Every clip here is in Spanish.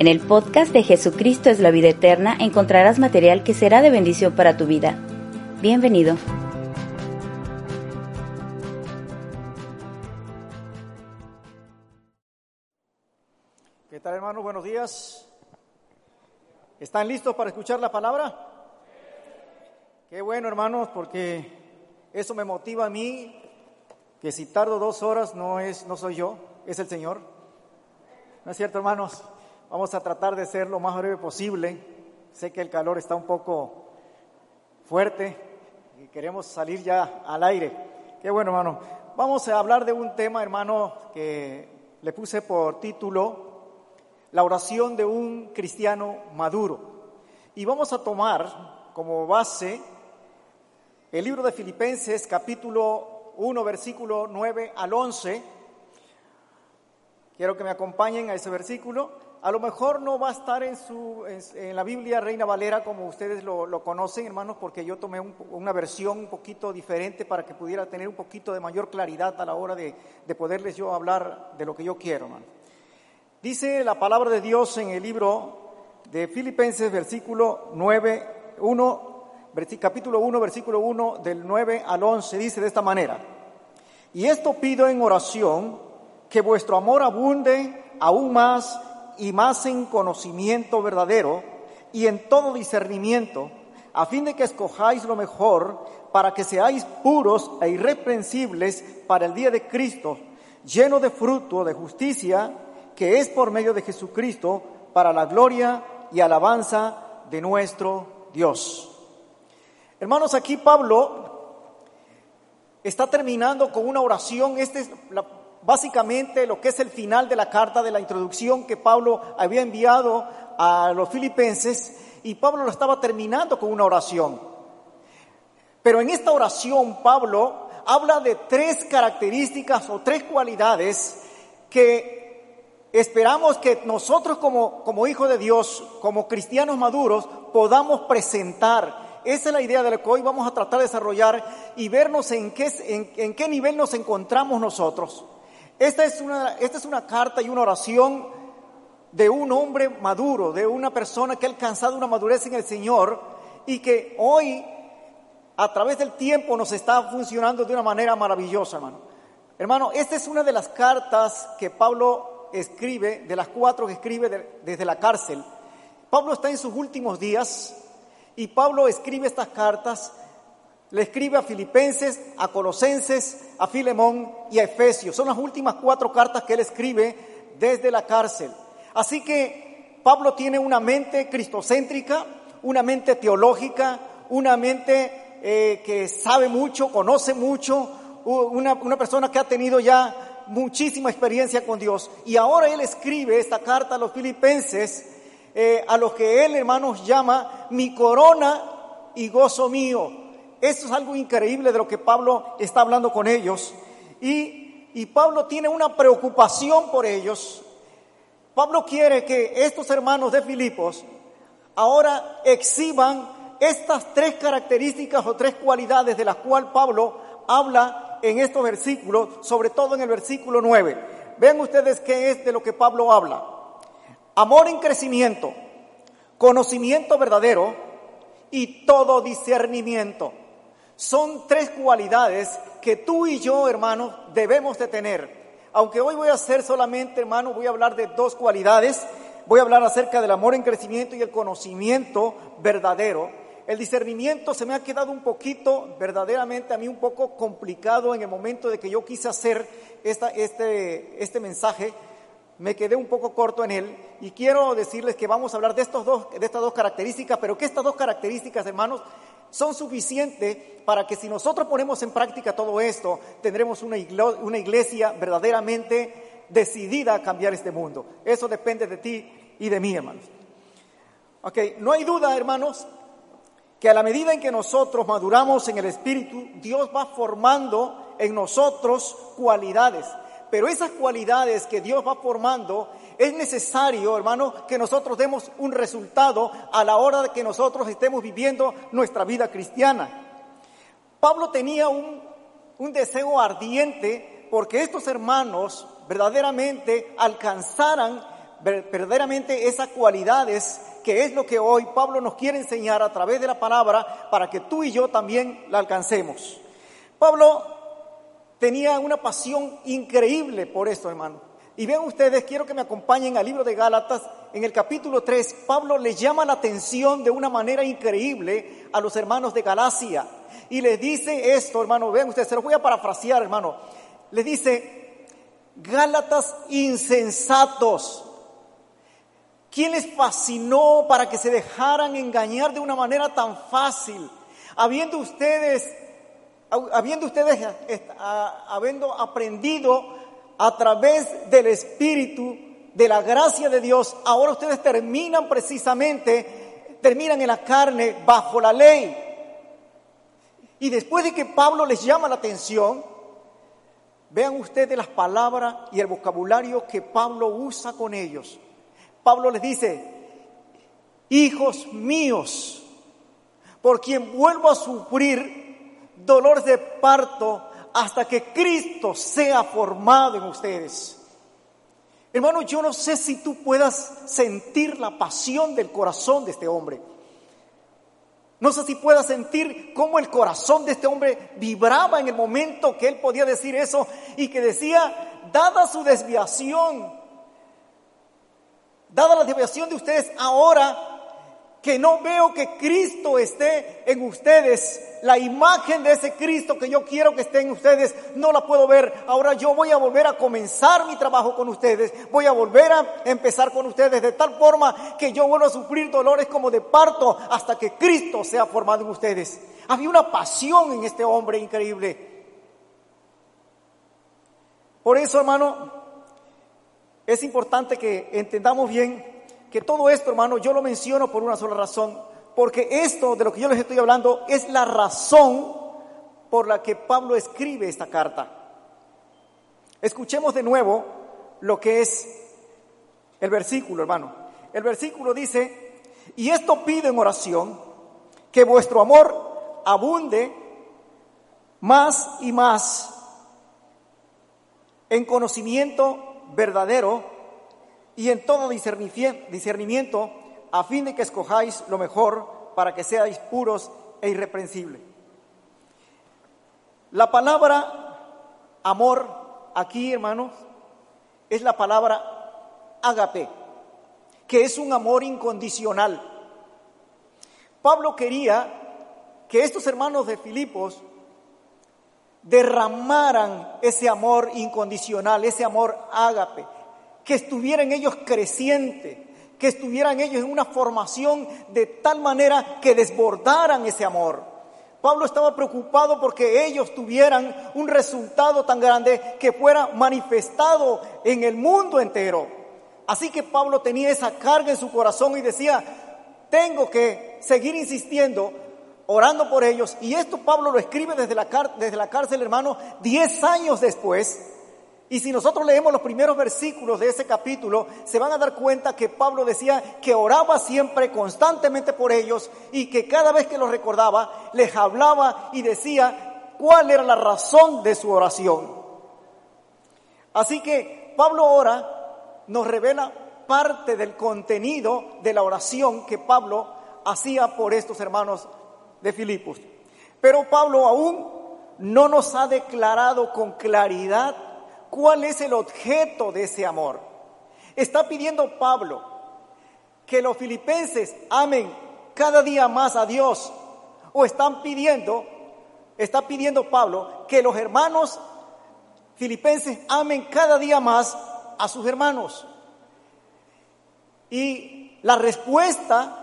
En el podcast de Jesucristo es la vida eterna encontrarás material que será de bendición para tu vida. Bienvenido. ¿Qué tal hermanos? Buenos días. ¿Están listos para escuchar la palabra? Qué bueno hermanos, porque eso me motiva a mí, que si tardo dos horas no, es, no soy yo, es el Señor. ¿No es cierto hermanos? Vamos a tratar de ser lo más breve posible. Sé que el calor está un poco fuerte y queremos salir ya al aire. Qué bueno, hermano. Vamos a hablar de un tema, hermano, que le puse por título La oración de un cristiano maduro. Y vamos a tomar como base el libro de Filipenses, capítulo 1, versículo 9 al 11. Quiero que me acompañen a ese versículo a lo mejor no va a estar en, su, en, la Biblia Reina Valera como ustedes lo, conocen, hermanos, porque yo tomé una versión un poquito diferente para que pudiera tener un poquito de mayor claridad a la hora de, poderles yo hablar de lo que yo quiero, hermano. Dice la palabra de Dios en el libro de Filipenses, versículo 9, 1, capítulo 1, versículo 1, del 9 al 11, dice de esta manera. Y esto pido en oración, que vuestro amor abunde aún más y más en conocimiento verdadero y en todo discernimiento, a fin de que escojáis lo mejor para que seáis puros e irreprensibles para el día de Cristo, lleno de fruto de justicia, que es por medio de Jesucristo, para la gloria y alabanza de nuestro Dios. Hermanos, aquí Pablo está terminando con una oración. Esta es la básicamente lo que es el final de la carta de la introducción que Pablo había enviado a los filipenses y Pablo lo estaba terminando con una oración. Pero en esta oración Pablo habla de tres características o tres cualidades que esperamos que nosotros como, como hijos de Dios, como cristianos maduros, podamos presentar. Esa es la idea de lo que hoy vamos a tratar de desarrollar y vernos en qué, en qué nivel nos encontramos nosotros. Esta es, una, esta es una carta y una oración de un hombre maduro, de una persona que ha alcanzado una madurez en el Señor y que hoy, a través del tiempo, nos está funcionando de una manera maravillosa, hermano. Hermano, esta es una de las cartas que Pablo escribe, de las cuatro que escribe desde la cárcel. Pablo está en sus últimos días y Pablo escribe estas cartas le escribe a Filipenses, a Colosenses, a Filemón y a Efesios. Son las últimas cuatro cartas que él escribe desde la cárcel. Así que Pablo tiene una mente cristocéntrica, una mente teológica, una mente eh, que sabe mucho, conoce mucho, una, persona que ha tenido ya muchísima experiencia con Dios. Y ahora él escribe esta carta a los filipenses, eh, a los que él, hermanos, llama mi corona y gozo mío. Eso es algo increíble de lo que Pablo está hablando con ellos. Y, y Pablo tiene una preocupación por ellos. Pablo quiere que estos hermanos de Filipos ahora exhiban estas tres características o tres cualidades de las cuales Pablo habla en estos versículos, sobre todo en el versículo 9. Vean ustedes qué es de lo que Pablo habla. Amor en crecimiento, conocimiento verdadero y todo discernimiento. Son tres cualidades que tú y yo, hermano, debemos de tener. Aunque hoy voy a hacer solamente, hermano, voy a hablar de dos cualidades. Voy a hablar acerca del amor en crecimiento y el conocimiento verdadero. El discernimiento se me ha quedado un poquito, verdaderamente a mí un poco complicado en el momento de que yo quise hacer esta, este, este mensaje. Me quedé un poco corto en él y quiero decirles que vamos a hablar de, estos dos, de estas dos características, pero que estas dos características, hermanos, son suficientes para que si nosotros ponemos en práctica todo esto, tendremos una iglesia, verdaderamente decidida a cambiar este mundo. Eso depende de ti y de mí, hermanos. Ok, no hay duda, hermanos, que a la medida en que nosotros maduramos en el Espíritu, Dios va formando en nosotros cualidades. Pero esas cualidades que Dios va formando, es necesario, hermano, que nosotros demos un resultado a la hora de que nosotros estemos viviendo nuestra vida cristiana. Pablo tenía un, un deseo ardiente porque estos hermanos verdaderamente alcanzaran verdaderamente esas cualidades que es lo que hoy Pablo nos quiere enseñar a través de la palabra para que tú y yo también la alcancemos. Pablo tenía una pasión increíble por esto, hermano. Y vean ustedes, quiero que me acompañen al libro de Gálatas, en el capítulo 3, Pablo le llama la atención de una manera increíble a los hermanos de Galacia. Y les dice esto, hermano, vean ustedes, se lo voy a parafrasear, hermano. Le dice, Gálatas insensatos, ¿Quién les fascinó para que se dejaran engañar de una manera tan fácil? Habiendo ustedes, habiendo ustedes, habiendo aprendido a través del Espíritu, de la gracia de Dios, ahora ustedes terminan precisamente, terminan en la carne bajo la ley. Y después de que Pablo les llama la atención, vean ustedes las palabras y el vocabulario que Pablo usa con ellos. Pablo les dice, hijos míos, por quien vuelvo a sufrir dolores de parto hasta que Cristo sea formado en ustedes. Hermano, yo no sé si tú puedas sentir la pasión del corazón de este hombre. No sé si puedas sentir cómo el corazón de este hombre vibraba en el momento que él podía decir eso y que decía, dada su desviación, dada la desviación de ustedes ahora, que no veo que Cristo esté en ustedes, la imagen de ese Cristo que yo quiero que esté en ustedes, no la puedo ver. Ahora yo voy a volver a comenzar mi trabajo con ustedes, voy a volver a empezar con ustedes de tal forma que yo vuelvo a sufrir dolores como de parto hasta que Cristo sea formado en ustedes. Había una pasión en este hombre increíble. Por eso, hermano, es importante que entendamos bien que todo esto, hermano, yo lo menciono por una sola razón, porque esto de lo que yo les estoy hablando es la razón por la que Pablo escribe esta carta. Escuchemos de nuevo lo que es el versículo, hermano. El versículo dice, y esto pido en oración, que vuestro amor abunde más y más en conocimiento verdadero y en todo discernimiento, a fin de que escojáis lo mejor para que seáis puros e irreprensibles. La palabra amor aquí, hermanos, es la palabra agape, que es un amor incondicional. Pablo quería que estos hermanos de Filipos derramaran ese amor incondicional, ese amor ágape, que estuvieran ellos creciente, que estuvieran ellos en una formación de tal manera que desbordaran ese amor. Pablo estaba preocupado porque ellos tuvieran un resultado tan grande que fuera manifestado en el mundo entero. Así que Pablo tenía esa carga en su corazón y decía, tengo que seguir insistiendo orando por ellos. Y esto Pablo lo escribe desde la, desde la cárcel, hermano, diez años después. Y si nosotros leemos los primeros versículos de ese capítulo, se van a dar cuenta que Pablo decía que oraba siempre, constantemente por ellos, y que cada vez que los recordaba, les hablaba y decía cuál era la razón de su oración. Así que Pablo ora, nos revela parte del contenido de la oración que Pablo hacía por estos hermanos de Filipos. Pero Pablo aún no nos ha declarado con claridad cuál es el objeto de ese amor. Está pidiendo Pablo que los filipenses amen cada día más a Dios o están pidiendo, está pidiendo Pablo que los hermanos filipenses amen cada día más a sus hermanos. Y la respuesta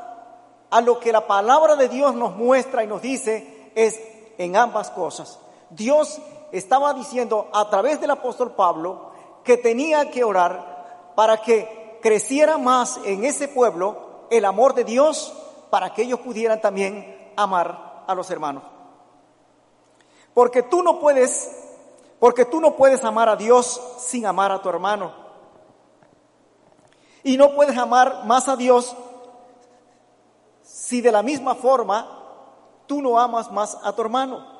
a lo que la palabra de Dios nos muestra y nos dice es en ambas cosas. Dios estaba diciendo a través del apóstol Pablo que tenía que orar para que creciera más en ese pueblo el amor de Dios, para que ellos pudieran también amar a los hermanos. Porque tú no puedes, porque tú no puedes amar a Dios sin amar a tu hermano. Y no puedes amar más a Dios si de la misma forma tú no amas más a tu hermano.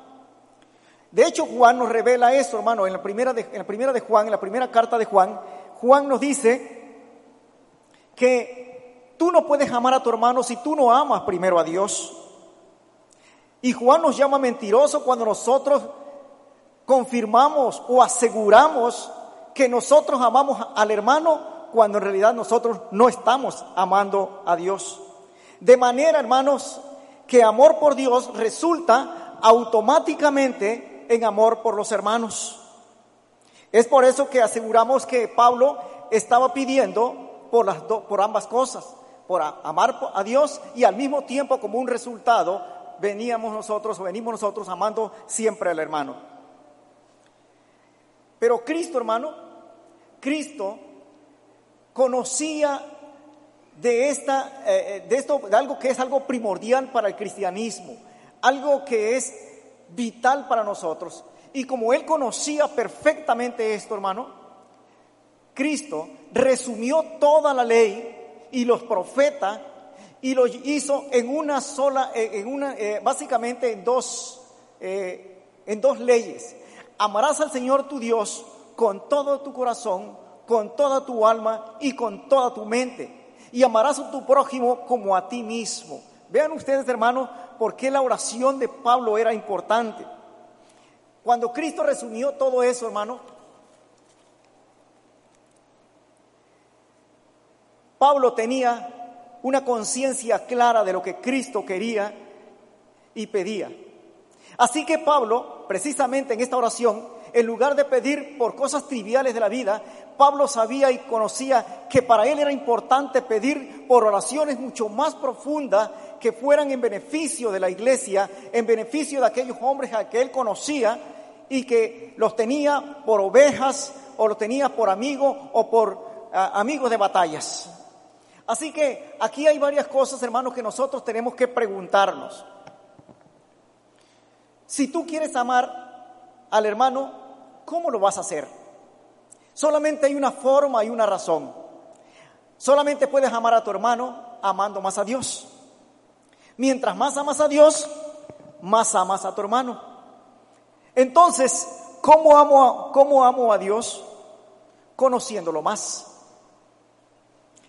De hecho, Juan nos revela eso, hermano, en la primera de, en la primera de Juan, en la primera carta de Juan, Juan nos dice que tú no puedes amar a tu hermano si tú no amas primero a Dios. Y Juan nos llama mentiroso cuando nosotros confirmamos o aseguramos que nosotros amamos al hermano cuando en realidad nosotros no estamos amando a Dios. De manera, hermanos, que amor por Dios resulta automáticamente en amor por los hermanos. Es por eso que aseguramos que Pablo estaba pidiendo por, las por ambas cosas, por amar a Dios y al mismo tiempo como un resultado veníamos nosotros, venimos nosotros amando siempre al hermano. Pero Cristo, hermano, Cristo conocía de, esta, eh, eh, de esto, de algo que es algo primordial para el cristianismo, algo que es vital para nosotros. Y como él conocía perfectamente esto, hermano, Cristo resumió toda la ley y los profetas y lo hizo en una sola, eh, en una, básicamente en dos, en dos leyes. Amarás al Señor tu Dios con todo tu corazón, con toda tu alma y con toda tu mente y amarás a tu prójimo como a ti mismo. Vean ustedes, hermanos, por qué la oración de Pablo era importante. Cuando Cristo resumió todo eso, hermano, Pablo tenía una conciencia clara de lo que Cristo quería y pedía. Así que Pablo, precisamente en esta oración, en lugar de pedir por cosas triviales de la vida, Pablo sabía y conocía que para él era importante pedir por oraciones mucho más profundas que fueran en beneficio de la iglesia, en beneficio de aquellos hombres a que él conocía y que los tenía por ovejas o los tenía por amigos o por amigos de batallas. Así que aquí hay varias cosas, hermanos, que nosotros tenemos que preguntarnos. Si tú quieres amar al hermano, ¿cómo lo vas a hacer? Solamente hay una forma y una razón. Solamente puedes amar a tu hermano amando más a Dios. Mientras más amas a Dios, más amas a tu hermano. Entonces, ¿cómo amo, cómo amo a Dios? Conociéndolo más.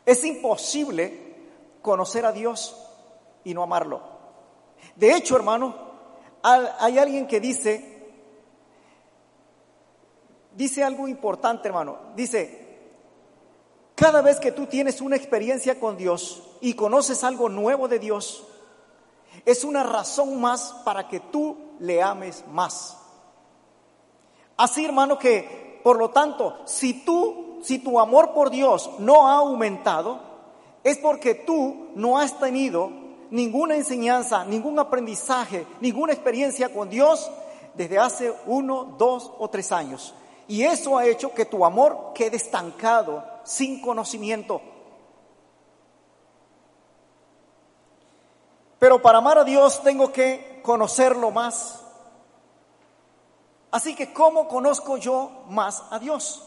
Es imposible conocer a Dios y no amarlo. De hecho, hermano, hay alguien que dice dice algo importante, hermano. Dice, cada vez que tú tienes una experiencia con Dios y conoces algo nuevo de Dios, es una razón más para que tú le ames más. Así, hermano, que por lo tanto, si tú, si tu amor por Dios no ha aumentado, es porque tú no has tenido ninguna enseñanza, ningún aprendizaje, ninguna experiencia con Dios desde hace uno, dos o tres años. Y eso ha hecho que tu amor quede estancado, sin conocimiento. Pero para amar a Dios tengo que conocerlo más. Así que, ¿cómo conozco yo más a Dios?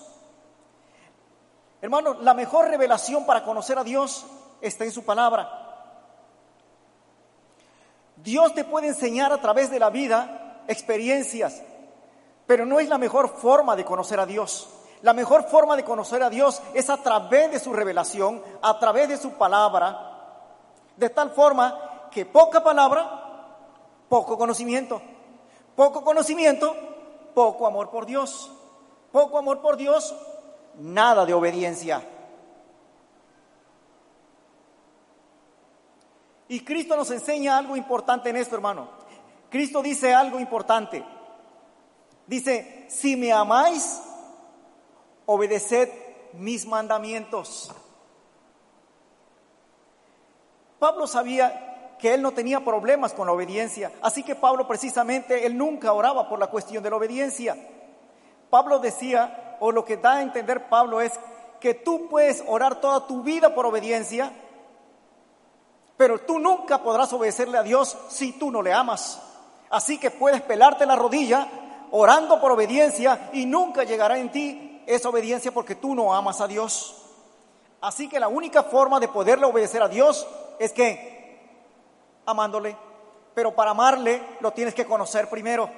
Hermano, la mejor revelación para conocer a Dios está en su palabra. Dios te puede enseñar a través de la vida experiencias, pero no es la mejor forma de conocer a Dios. La mejor forma de conocer a Dios es a través de su revelación, a través de su palabra, de tal forma que poca palabra, poco conocimiento. Poco conocimiento, poco amor por Dios. Poco amor por Dios, nada de obediencia. Y Cristo nos enseña algo importante en esto, hermano. Cristo dice algo importante. Dice, si me amáis, obedeced mis mandamientos. Pablo sabía que él no tenía problemas con la obediencia, así que Pablo precisamente, él nunca oraba por la cuestión de la obediencia. Pablo decía, o lo que da a entender Pablo es que tú puedes orar toda tu vida por obediencia, pero tú nunca podrás obedecerle a Dios si tú no le amas. Así que puedes pelarte la rodilla orando por obediencia y nunca llegará en ti esa obediencia porque tú no amas a Dios. Así que la única forma de poderle obedecer a Dios es que amándole. Pero para amarle lo tienes que conocer primero.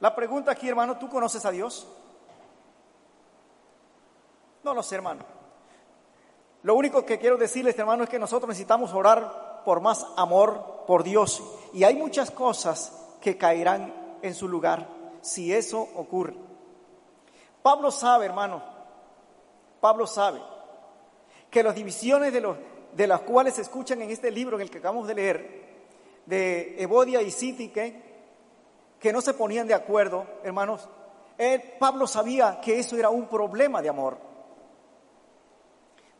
La pregunta aquí, hermano, ¿tú conoces a Dios? No lo sé, hermano. Lo único que quiero decirles, hermano, es que nosotros necesitamos orar por más amor por Dios. Y hay muchas cosas que caerán en su lugar si eso ocurre. Pablo sabe, hermano, Pablo sabe que las divisiones de, los, de las cuales se escuchan en este libro en el que acabamos de leer, de Evodia y Sítique, que no se ponían de acuerdo, hermanos, Pablo sabía que eso era un problema de amor.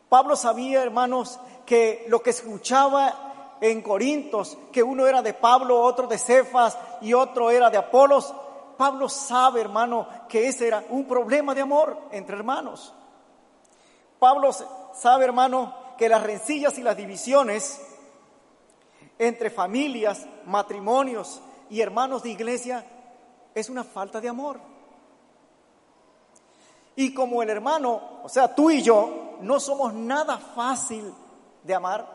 Pablo sabía, hermanos, que lo que escuchaba en Corintios, que uno era de Pablo, otro de Cefas y otro era de Apolos, Pablo sabe, hermano, que ese era un problema de amor entre hermanos. Pablo sabe, hermano, que las rencillas y las divisiones entre familias, matrimonios y hermanos de iglesia es una falta de amor. Y como el hermano, o sea, tú y yo, no somos nada fácil de amar,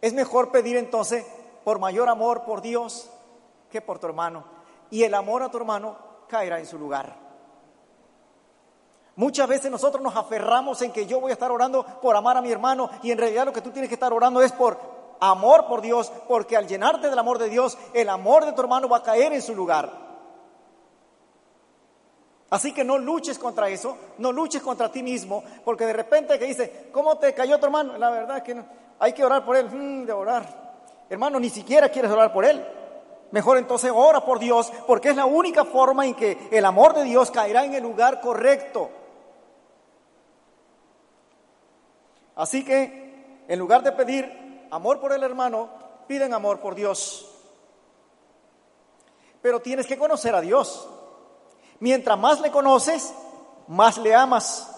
es mejor pedir entonces por mayor amor por Dios que por tu hermano. Y el amor a tu hermano caerá en su lugar. Muchas veces nosotros nos aferramos en que yo voy a estar orando por amar a mi hermano y en realidad lo que tú tienes que estar orando es por amor por Dios, porque al llenarte del amor de Dios, el amor de tu hermano va a caer en su lugar. Así que no luches contra eso, no luches contra ti mismo, porque de repente que dice, ¿cómo te cayó tu hermano? La verdad es que hay que orar por él, mm, de orar. Hermano, ni siquiera quieres orar por él. Mejor entonces ora por Dios, porque es la única forma en que el amor de Dios caerá en el lugar correcto. Así que, en lugar de pedir amor por el hermano, piden amor por Dios. Pero tienes que conocer a Dios. Mientras más le conoces, más le amas.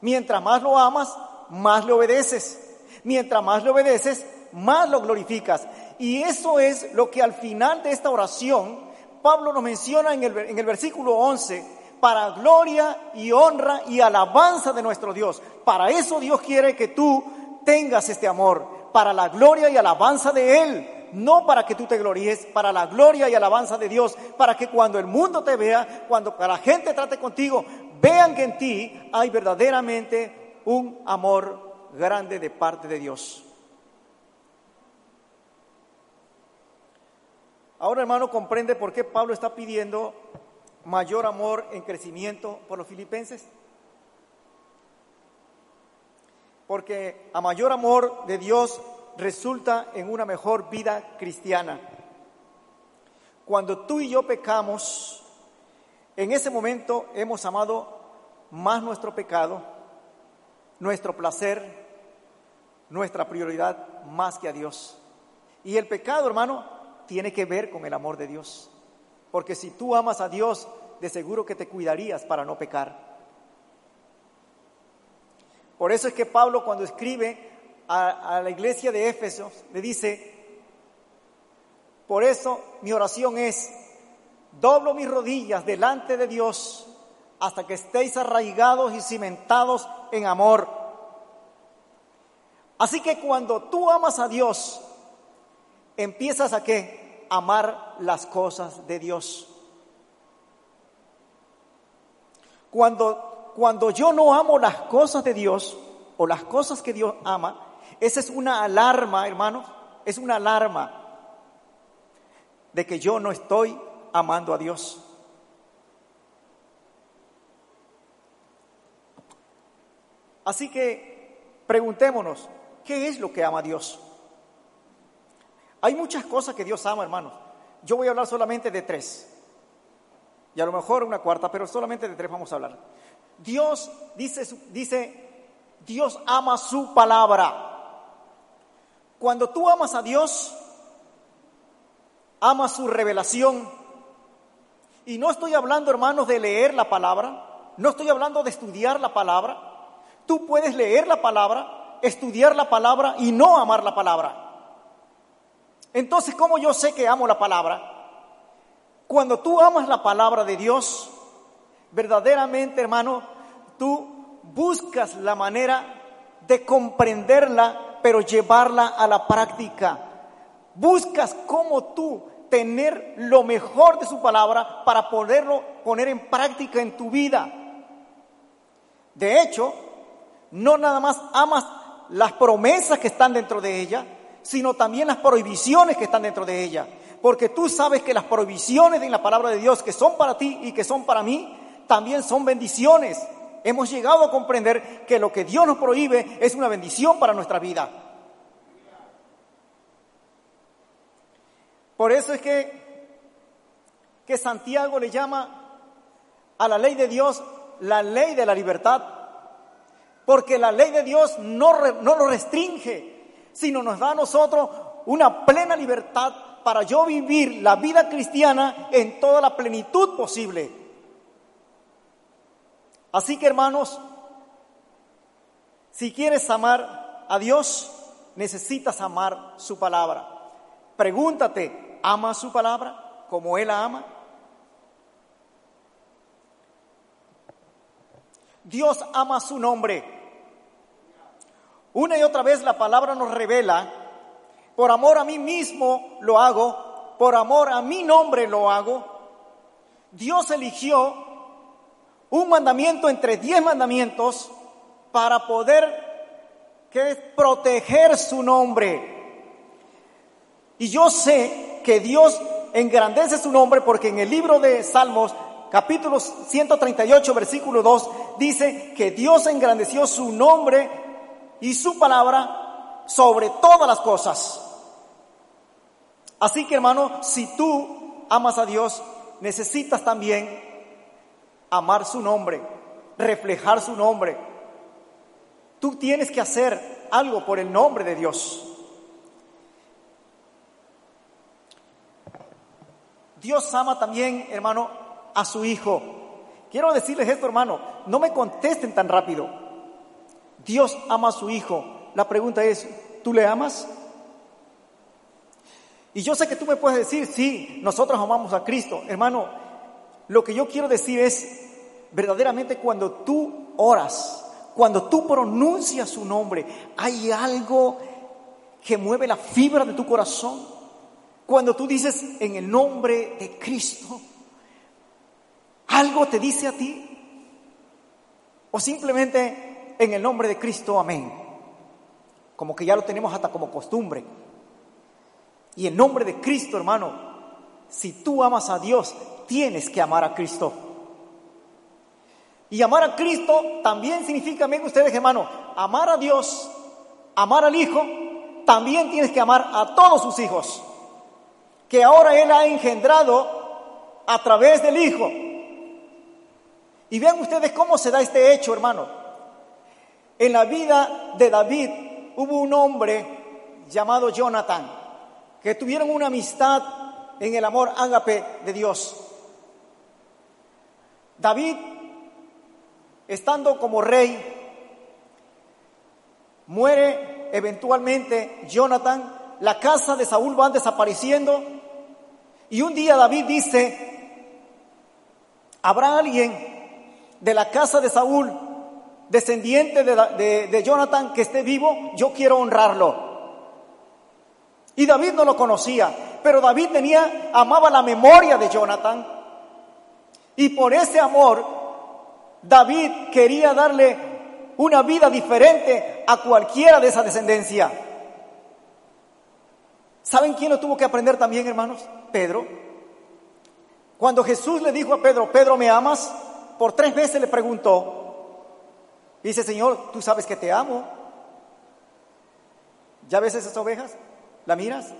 Mientras más lo amas, más le obedeces. Mientras más le obedeces, más lo glorificas. Y eso es lo que al final de esta oración Pablo nos menciona en el, en el versículo 11 para gloria y honra y alabanza de nuestro Dios. Para eso Dios quiere que tú tengas este amor, para la gloria y alabanza de Él. No para que tú te gloríes, para la gloria y alabanza de Dios, para que cuando el mundo te vea, cuando la gente trate contigo, vean que en ti hay verdaderamente un amor grande de parte de Dios. Ahora, hermano, comprende por qué Pablo está pidiendo mayor amor en crecimiento por los filipenses? Porque a mayor amor de Dios resulta en una mejor vida cristiana. Cuando tú y yo pecamos, en ese momento hemos amado más nuestro pecado, nuestro placer, nuestra prioridad más que a Dios. Y el pecado, hermano, tiene que ver con el amor de Dios. Porque si tú amas a Dios, de seguro que te cuidarías para no pecar. Por eso es que Pablo cuando escribe a, la iglesia de Éfeso, le dice, por eso mi oración es, doblo mis rodillas delante de Dios hasta que estéis arraigados y cimentados en amor. Así que cuando tú amas a Dios, empiezas a qué? amar las cosas de Dios. Cuando, cuando yo no amo las cosas de Dios o las cosas que Dios ama, esa es una alarma, hermanos, es una alarma de que yo no estoy amando a Dios. Así que preguntémonos, ¿qué es lo que ama Dios? Hay muchas cosas que Dios ama, hermanos. Yo voy a hablar solamente de tres. Y a lo mejor una cuarta, pero solamente de tres vamos a hablar. Dios dice, dice Dios ama su palabra. Cuando tú amas a Dios, amas su revelación. Y no estoy hablando, hermanos, de leer la palabra, no estoy hablando de estudiar la palabra. Tú puedes leer la palabra, estudiar la palabra y no amar la palabra. Entonces, ¿cómo yo sé que amo la palabra? Cuando tú amas la palabra de Dios, verdaderamente, hermano, tú buscas la manera de comprenderla, pero llevarla a la práctica. Buscas cómo tú tener lo mejor de su palabra para poderlo poner en práctica en tu vida. De hecho, no nada más amas las promesas que están dentro de ella, sino también las prohibiciones que están dentro de ella. Porque tú sabes que las prohibiciones en la palabra de Dios que son para ti y que son para mí, también son bendiciones. Hemos llegado a comprender que lo que Dios nos prohíbe es una bendición para nuestra vida. Por eso es que, que Santiago le llama a la ley de Dios la ley de la libertad, porque la ley de Dios no, no lo restringe, sino nos da a nosotros una plena libertad para yo vivir la vida cristiana en toda la plenitud posible. Así que hermanos, si quieres amar a Dios, necesitas amar su palabra. Pregúntate, ama su palabra como Él la ama? Dios ama su nombre. Una y otra vez la palabra nos revela, por amor a mí mismo lo hago, por amor a mi nombre lo hago. Dios eligió un mandamiento entre diez mandamientos para poder que proteger su nombre. Y yo sé que Dios engrandece su nombre porque en el libro de Salmos, capítulo 138, versículo 2, dice que Dios engrandeció su nombre y su palabra sobre todas las cosas. Así que hermano, si tú amas a Dios, necesitas también amar su nombre, reflejar su nombre. Tú tienes que hacer algo por el nombre de Dios. Dios ama también, hermano, a su Hijo. Quiero decirles esto, hermano, no me contesten tan rápido. Dios ama a su Hijo. La pregunta es, ¿tú le amas? Y yo sé que tú me puedes decir, sí, nosotros amamos a Cristo. Hermano, lo que yo quiero decir es, verdaderamente cuando tú oras, cuando tú pronuncias su nombre, hay algo que mueve la fibra de tu corazón. Cuando tú dices en el nombre de Cristo, algo te dice a ti. O simplemente en el nombre de Cristo, amén. Como que ya lo tenemos hasta como costumbre. Y en nombre de Cristo, hermano, si tú amas a Dios, tienes que amar a Cristo. Y amar a Cristo también significa, ven ustedes, hermano, amar a Dios, amar al Hijo, también tienes que amar a todos sus hijos que ahora Él ha engendrado a través del Hijo. Y vean ustedes cómo se da este hecho, hermano. En la vida de David hubo un hombre llamado Jonathan, que tuvieron una amistad en el amor ágape de Dios. David, estando como rey, muere eventualmente Jonathan, la casa de Saúl va desapareciendo y un día David dice, ¿habrá alguien de la casa de Saúl, descendiente de, Jonathan, que esté vivo? Yo quiero honrarlo. Y David no lo conocía, pero David tenía, amaba la memoria de Jonathan. Y por ese amor, David quería darle una vida diferente a cualquiera de esa descendencia. ¿Saben quién lo tuvo que aprender también, hermanos? Pedro. Cuando Jesús le dijo a Pedro, Pedro, ¿me amas? Por tres veces le preguntó. Dice, Señor, tú sabes que te amo. ¿Ya ves esas ovejas? ¿La miras?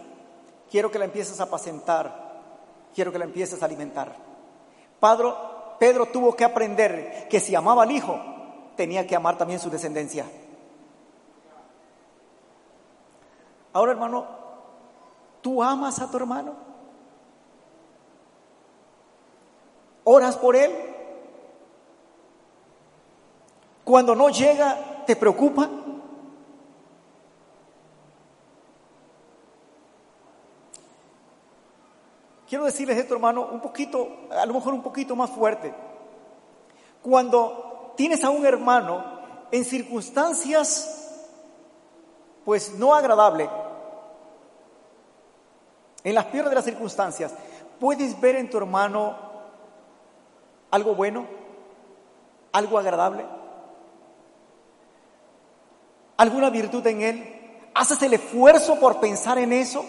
Quiero que la empieces a apacentar. Quiero que la empieces a alimentar. Pedro, Pedro tuvo que aprender que si amaba al Hijo, tenía que amar también su descendencia. Ahora, hermano, ¿tú amas a tu hermano? ¿Oras por él? Cuando no llega, ¿te preocupa? Quiero decirles esto, hermano, un poquito, a lo mejor un poquito más fuerte. Cuando tienes a un hermano en circunstancias, pues no agradables, en las peores de las circunstancias, ¿puedes ver en tu hermano algo bueno? ¿Algo agradable? ¿Alguna virtud en él? ¿Haces el esfuerzo por pensar en eso?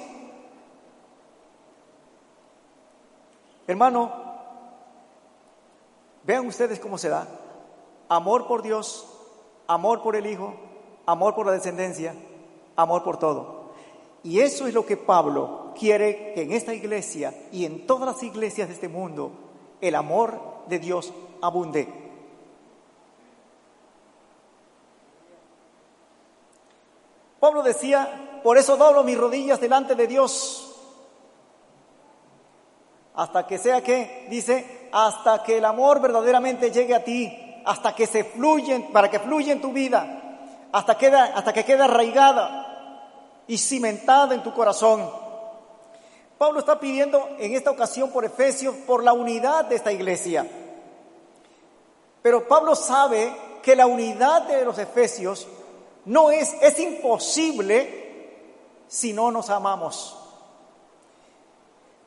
Hermano, vean ustedes cómo se da. Amor por Dios, amor por el Hijo, amor por la descendencia, amor por todo. Y eso es lo que Pablo quiere que en esta iglesia y en todas las iglesias de este mundo el amor de Dios abunde. Pablo decía, por eso doblo mis rodillas delante de Dios hasta que sea que, dice, hasta que el amor verdaderamente llegue a ti, hasta que se fluye, para que fluya en tu vida, hasta, queda, hasta que quede arraigada y cimentada en tu corazón. Pablo está pidiendo en esta ocasión por Efesios, por la unidad de esta iglesia. Pero Pablo sabe que la unidad de los Efesios no es, es imposible si no nos amamos.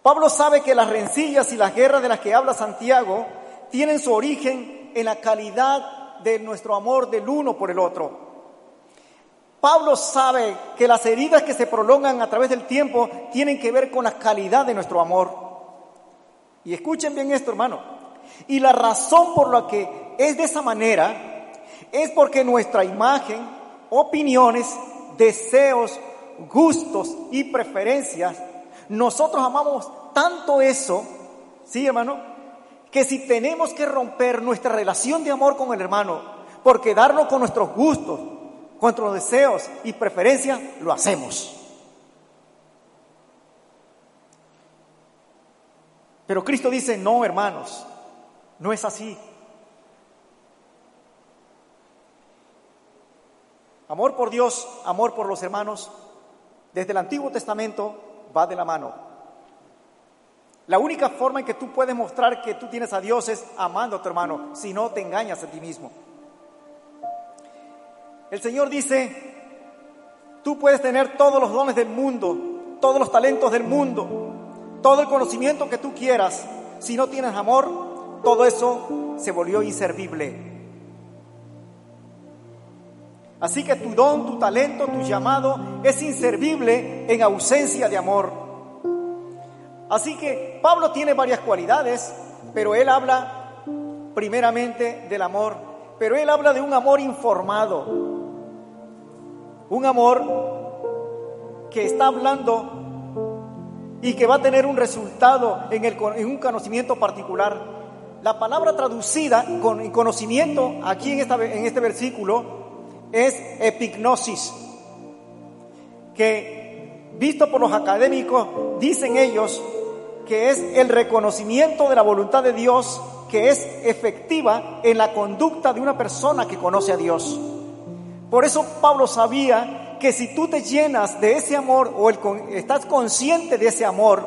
Pablo sabe que las rencillas y las guerras de las que habla Santiago tienen su origen en la calidad de nuestro amor del uno por el otro. Pablo sabe que las heridas que se prolongan a través del tiempo tienen que ver con la calidad de nuestro amor. Y escuchen bien esto, hermano. Y la razón por la que es de esa manera es porque nuestra imagen, opiniones, deseos, gustos y preferencias nosotros amamos tanto eso, ¿sí, hermano? Que si tenemos que romper nuestra relación de amor con el hermano por quedarnos con nuestros gustos, con nuestros deseos y preferencias, lo hacemos. Pero Cristo dice, no, hermanos, no es así. Amor por Dios, amor por los hermanos, desde el Antiguo Testamento va de la mano. La única forma en que tú puedes mostrar que tú tienes a Dios es amando a tu hermano, si no te engañas a ti mismo. El Señor dice, tú puedes tener todos los dones del mundo, todos los talentos del mundo, todo el conocimiento que tú quieras, si no tienes amor, todo eso se volvió inservible. Así que tu don, tu talento, tu llamado es inservible en ausencia de amor. Así que Pablo tiene varias cualidades, pero él habla primeramente del amor, pero él habla de un amor informado, un amor que está hablando y que va a tener un resultado en, el, un conocimiento particular. La palabra traducida con conocimiento aquí en este versículo es epignosis, que visto por los académicos, dicen ellos que es el reconocimiento de la voluntad de Dios que es efectiva en la conducta de una persona que conoce a Dios. Por eso Pablo sabía que si tú te llenas de ese amor o el, estás consciente de ese amor,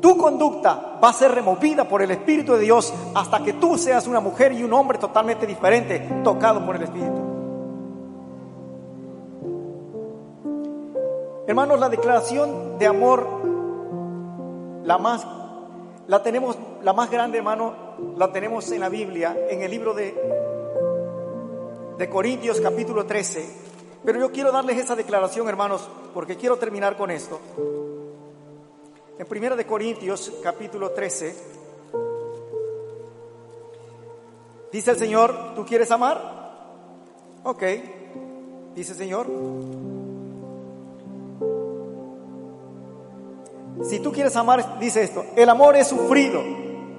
tu conducta va a ser removida por el Espíritu de Dios hasta que tú seas una mujer y un hombre totalmente diferente, tocado por el Espíritu. Hermanos, la declaración de amor, la más, la tenemos, la más grande, hermano, la tenemos en la Biblia, en el libro de, de Corintios capítulo 13. Pero yo quiero darles esa declaración, hermanos, porque quiero terminar con esto. En primera de Corintios capítulo 13, dice el Señor, ¿tú quieres amar? Ok, dice el Señor, Si tú quieres amar, dice esto, el amor es sufrido,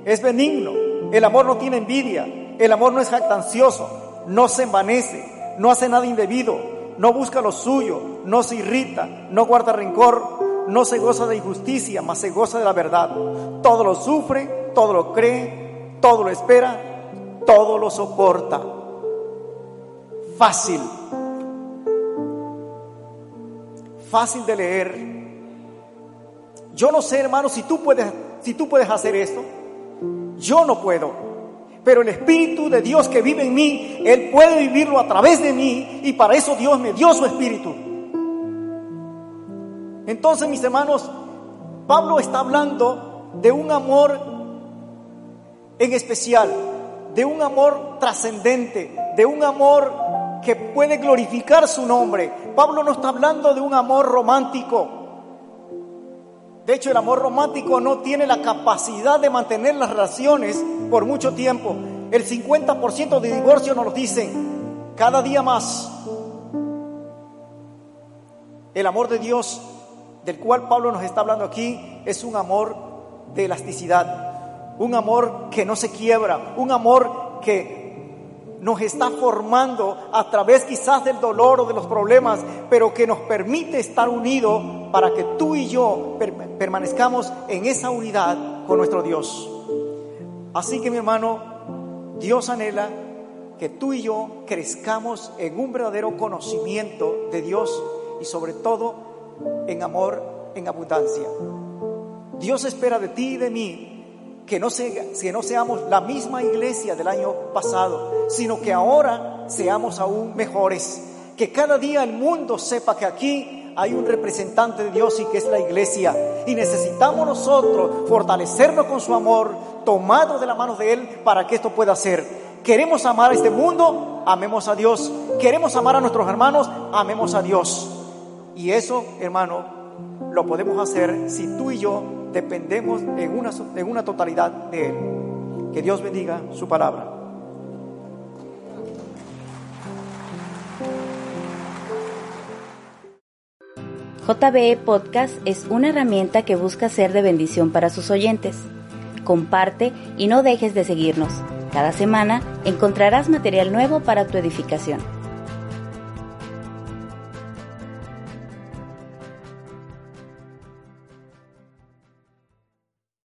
es benigno, el amor no tiene envidia, el amor no es jactancioso, no se envanece, no hace nada indebido, no busca lo suyo, no se irrita, no guarda rencor, no se goza de injusticia, mas se goza de la verdad. Todo lo sufre, todo lo cree, todo lo espera, todo lo soporta. Fácil. Fácil de leer. Yo no sé, hermano, si tú puedes, si tú puedes hacer esto. Yo no puedo. Pero el Espíritu de Dios que vive en mí, Él puede vivirlo a través de mí y para eso Dios me dio su Espíritu. Entonces, mis hermanos, Pablo está hablando de un amor en especial, de un amor trascendente, de un amor que puede glorificar su nombre. Pablo no está hablando de un amor romántico. De hecho, el amor romántico no tiene la capacidad de mantener las relaciones por mucho tiempo. El 50% de divorcio nos lo dicen cada día más. El amor de Dios del cual Pablo nos está hablando aquí es un amor de elasticidad, un amor que no se quiebra, un amor que nos está formando a través quizás del dolor o de los problemas, pero que nos permite estar unidos para que tú y yo permanezcamos en esa unidad con nuestro Dios. Así que mi hermano, Dios anhela que tú y yo crezcamos en un verdadero conocimiento de Dios y sobre todo en amor en abundancia. Dios espera de ti y de mí que no, que no seamos la misma iglesia del año pasado, sino que ahora seamos aún mejores. Que cada día el mundo sepa que aquí hay un representante de Dios y que es la iglesia. Y necesitamos nosotros fortalecernos con su amor, tomados de la mano de Él para que esto pueda ser. Queremos amar a este mundo, amemos a Dios. Queremos amar a nuestros hermanos, amemos a Dios. Y eso, hermano, lo podemos hacer si tú y yo dependemos en una, en una totalidad de Él. Que Dios bendiga su palabra. JBE Podcast es una herramienta que busca ser de bendición para sus oyentes. Comparte y no dejes de seguirnos. Cada semana encontrarás material nuevo para tu edificación.